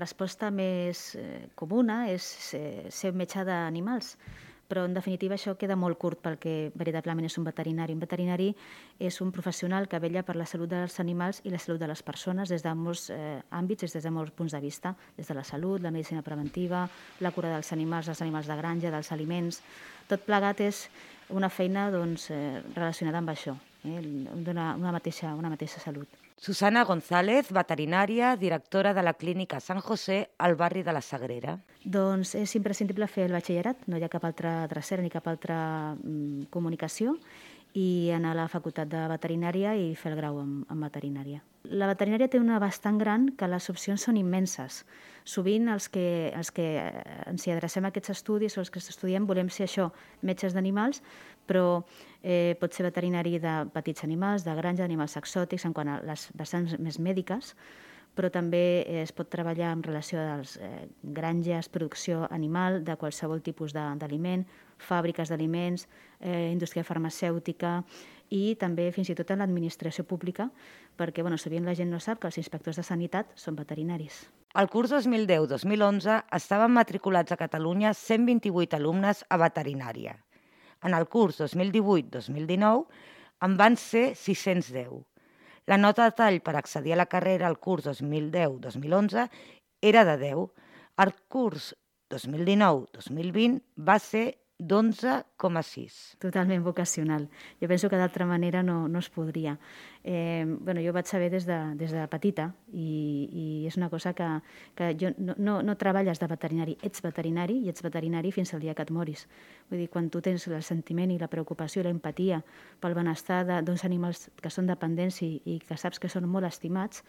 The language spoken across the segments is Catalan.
Resposta més eh, comuna és ser, ser metge d'animals, però en definitiva això queda molt curt pel que veritablement és un veterinari. Un veterinari és un professional que vella per la salut dels animals i la salut de les persones des de molts eh, àmbits, des de molts punts de vista, des de la salut, la medicina preventiva, la cura dels animals, els animals de granja, dels aliments... Tot plegat és una feina doncs, eh, relacionada amb això, eh, d'una una mateixa, una mateixa salut. Susana González, veterinària, directora de la clínica Sant José al barri de la Sagrera. Doncs és imprescindible fer el batxillerat, no hi ha cap altra dracera ni cap altra mm, comunicació, i anar a la facultat de veterinària i fer el grau en, en veterinària. La veterinària té una bastant gran que les opcions són immenses. Sovint els que, els que eh, ens hi adrecem a aquests estudis o els que estudiem volem ser això, metges d'animals, però eh, pot ser veterinari de petits animals, de granja, d'animals exòtics, en quant a les vessants més mèdiques, però també eh, es pot treballar en relació a les eh, granges, producció animal, de qualsevol tipus d'aliment, fàbriques d'aliments, eh, indústria farmacèutica i també fins i tot en l'administració pública, perquè bueno, sovint la gent no sap que els inspectors de sanitat són veterinaris. Al curs 2010-2011 estaven matriculats a Catalunya 128 alumnes a veterinària. En el curs 2018-2019 en van ser 610. La nota de tall per accedir a la carrera al curs 2010-2011 era de 10. El curs 2019-2020 va ser d'11,6. Totalment vocacional. Jo penso que d'altra manera no, no es podria. Eh, bueno, jo vaig saber des de, des de petita i, i és una cosa que, que jo no, no, no treballes de veterinari, ets veterinari i ets veterinari fins al dia que et moris. Vull dir, quan tu tens el sentiment i la preocupació i la empatia pel benestar d'uns animals que són dependents i, i que saps que són molt estimats,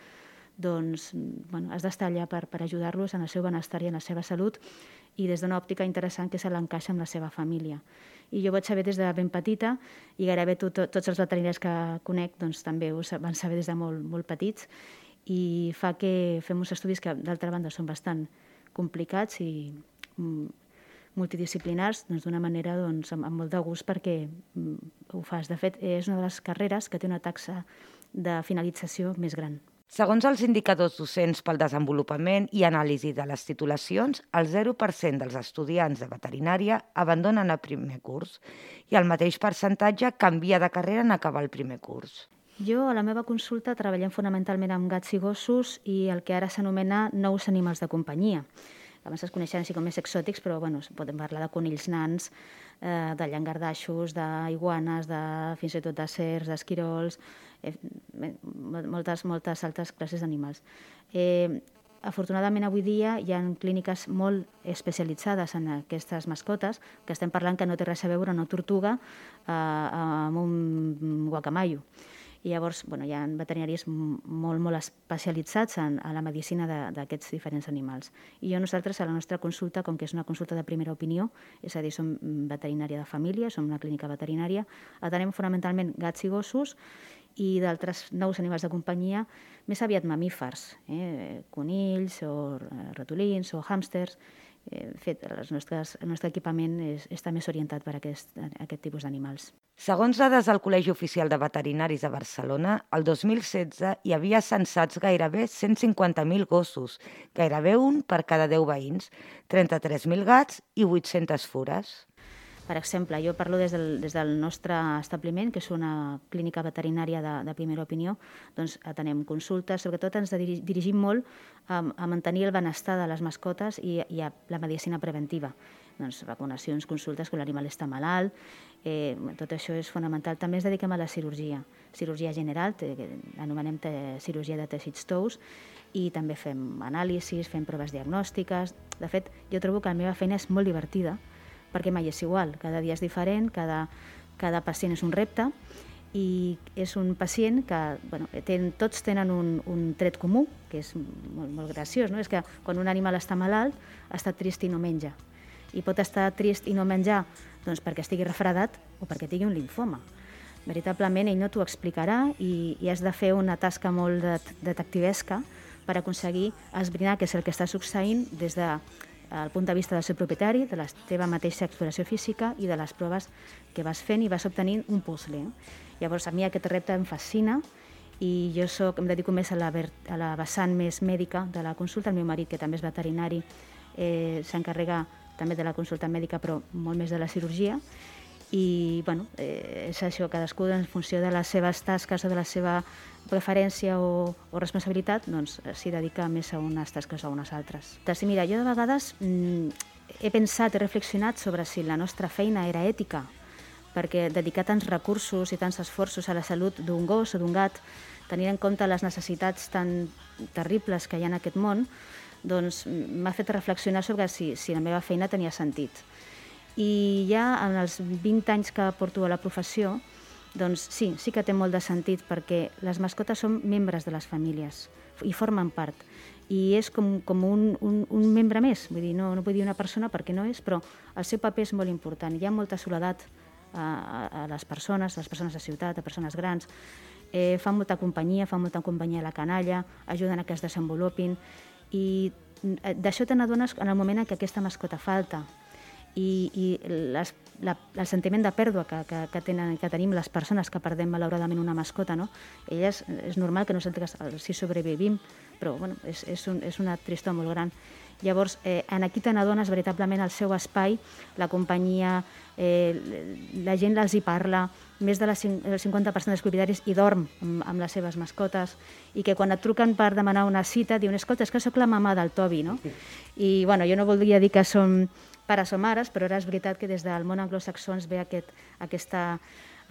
doncs bueno, has d'estar allà per, per ajudar-los en el seu benestar i en la seva salut i des d'una òptica interessant que se l'encaixa amb la seva família. I jo vaig saber des de ben petita i gairebé to, to, tots els veterinaris que conec doncs, també ho van saber des de molt, molt petits i fa que fem uns estudis que d'altra banda són bastant complicats i mm, multidisciplinars doncs, d'una manera doncs, amb, amb molt de gust perquè mm, ho fas. De fet, és una de les carreres que té una taxa de finalització més gran. Segons els indicadors docents pel desenvolupament i anàlisi de les titulacions, el 0% dels estudiants de veterinària abandonen el primer curs i el mateix percentatge canvia de carrera en acabar el primer curs. Jo, a la meva consulta, treballem fonamentalment amb gats i gossos i el que ara s'anomena nous animals de companyia. Abans es coneixen així com més exòtics, però bueno, podem parlar de conills nans, eh, de llangardaixos, d'iguanes, de, fins i tot de cercs, d'esquirols, eh, mol- moltes, moltes altres classes d'animals. Eh, afortunadament avui dia hi ha clíniques molt especialitzades en aquestes mascotes, que estem parlant que no té res a veure una tortuga eh, amb un guacamayo. I llavors bueno, hi ha veterinaris molt, molt especialitzats en, en la medicina d'aquests diferents animals. I jo nosaltres, a la nostra consulta, com que és una consulta de primera opinió, és a dir, som veterinària de família, som una clínica veterinària, atenem fonamentalment gats i gossos i d'altres nous animals de companyia, més aviat mamífers, eh? conills o eh, ratolins o hàmsters. Eh, fet, els nostres, el nostre equipament és, està més orientat per a aquest, aquest tipus d'animals. Segons dades del Col·legi Oficial de Veterinaris de Barcelona, el 2016 hi havia censats gairebé 150.000 gossos, gairebé un per cada 10 veïns, 33.000 gats i 800 fures. Per exemple, jo parlo des del, des del nostre establiment, que és una clínica veterinària de, de primera opinió, doncs atenem consultes, sobretot ens diri- dirigim molt a, a mantenir el benestar de les mascotes i, i a la medicina preventiva. Doncs vacunacions, consultes quan l'animal està malalt, eh, tot això és fonamental. També ens dediquem a la cirurgia, cirurgia general, que anomenem cirurgia de teixits tous, i també fem anàlisis, fem proves diagnòstiques. De fet, jo trobo que la meva feina és molt divertida, perquè mai és igual, cada dia és diferent, cada, cada pacient és un repte i és un pacient que bueno, ten, tots tenen un, un tret comú, que és molt, molt graciós, no? és que quan un animal està malalt està trist i no menja. I pot estar trist i no menjar doncs, perquè estigui refredat o perquè tingui un linfoma. Veritablement ell no t'ho explicarà i, i has de fer una tasca molt de, detectivesca per aconseguir esbrinar què és el que està succeint des de el punt de vista del seu propietari, de la teva mateixa exploració física i de les proves que vas fent i vas obtenint un puzzle. Llavors, a mi aquest repte em fascina i jo soc, em dedico més a la, a la vessant més mèdica de la consulta. El meu marit, que també és veterinari, eh, s'encarrega també de la consulta mèdica, però molt més de la cirurgia. I bueno, eh, és això, cadascú en funció de les seves tasques o de la seva preferència o, o responsabilitat, doncs s'hi dedica més a unes tasques o a unes altres. Doncs mira, jo de vegades mm, he pensat, he reflexionat sobre si la nostra feina era ètica perquè dedicar tants recursos i tants esforços a la salut d'un gos o d'un gat, tenint en compte les necessitats tan terribles que hi ha en aquest món, doncs m'ha fet reflexionar sobre si, si la meva feina tenia sentit. I ja en els 20 anys que porto a la professió, doncs sí, sí que té molt de sentit perquè les mascotes són membres de les famílies i formen part. I és com, com un, un, un membre més, vull dir, no, no vull dir una persona perquè no és, però el seu paper és molt important. Hi ha molta soledat a, a les persones, a les persones de ciutat, a persones grans, eh, fan molta companyia, fan molta companyia a la canalla, ajuden a que es desenvolupin i eh, d'això te n'adones en el moment en què aquesta mascota falta i, i les, la, el sentiment de pèrdua que, que, que, tenen, que tenim les persones que perdem malauradament una mascota, no? elles és normal que no senten que si sobrevivim, però bueno, és, és, un, és una tristor molt gran. Llavors, eh, en aquí te n'adones veritablement el seu espai, la companyia, eh, la gent els hi parla, més de les 50% dels propietaris hi dorm amb, amb les seves mascotes i que quan et truquen per demanar una cita diuen escolta, és que sóc la mama del Tobi, no? I bueno, jo no voldria dir que som pares o mares, però ara és veritat que des del món anglosaxó ens ve aquest, aquesta,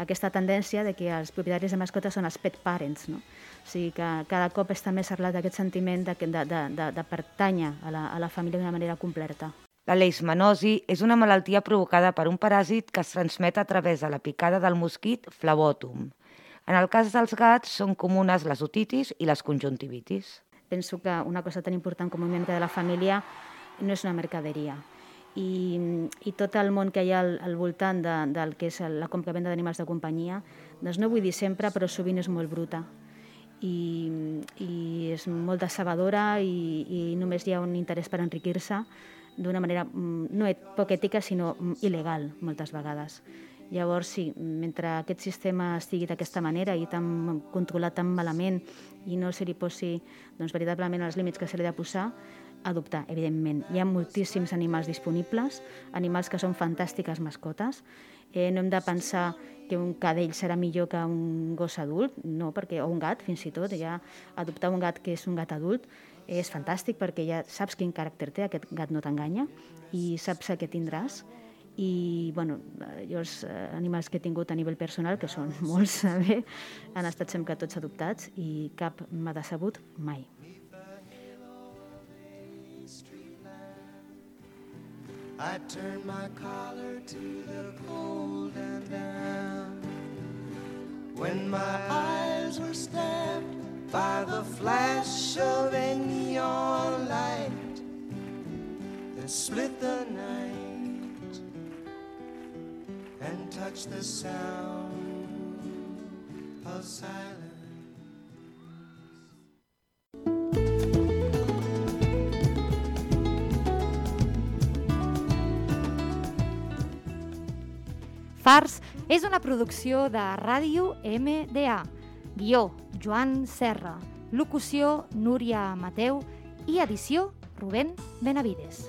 aquesta tendència de que els propietaris de mascotes són els pet parents, no? O sigui que cada cop està més arrelat aquest sentiment de, de, de, de, de pertànyer a la, a la família d'una manera completa. La leishmanosi és una malaltia provocada per un paràsit que es transmet a través de la picada del mosquit Flavotum. En el cas dels gats són comunes les otitis i les conjuntivitis. Penso que una cosa tan important com un membre de la família no és una mercaderia. I, i tot el món que hi ha al, al voltant de, del que és la compra-venda d'animals de companyia, doncs no vull dir sempre, però sovint és molt bruta i, i és molt decebedora i, i només hi ha un interès per enriquir-se d'una manera mm, no poc ètica, sinó mm, il·legal, moltes vegades. Llavors, sí, mentre aquest sistema estigui d'aquesta manera i tan controlat tan malament i no se li posi doncs, veritablement els límits que se li ha de posar, adoptar, evidentment. Hi ha moltíssims animals disponibles, animals que són fantàstiques mascotes. Eh, no hem de pensar que un cadell serà millor que un gos adult, no, perquè, o un gat, fins i tot, ja adoptar un gat que és un gat adult és fantàstic perquè ja saps quin caràcter té, aquest gat no t'enganya i saps el que tindràs i bueno, jo els eh, animals que he tingut a nivell personal, que són molts, bé, han estat sempre tots adoptats i cap m'ha decebut mai. I turn my collar to the cold and damp. When my eyes were stabbed by the flash of a neon light that split the night and touched the sound of silence. Fars és una producció de Ràdio MDA. Guió, Joan Serra. Locució, Núria Mateu. I edició, Rubén Benavides.